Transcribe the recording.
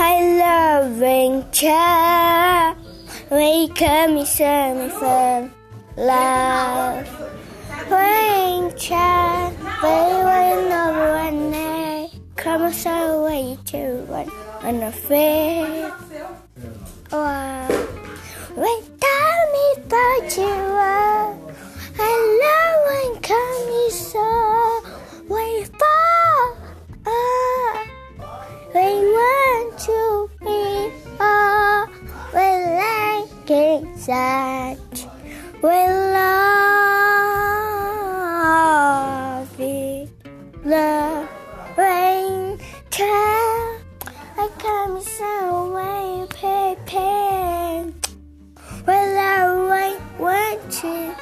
I love winter. We come sunny fun. Love winter. We will never one day. Come away to one unafraid. Wow. Wait, tell me about you. that we love it. The rain came, I come so way, paper. Well, I went, to.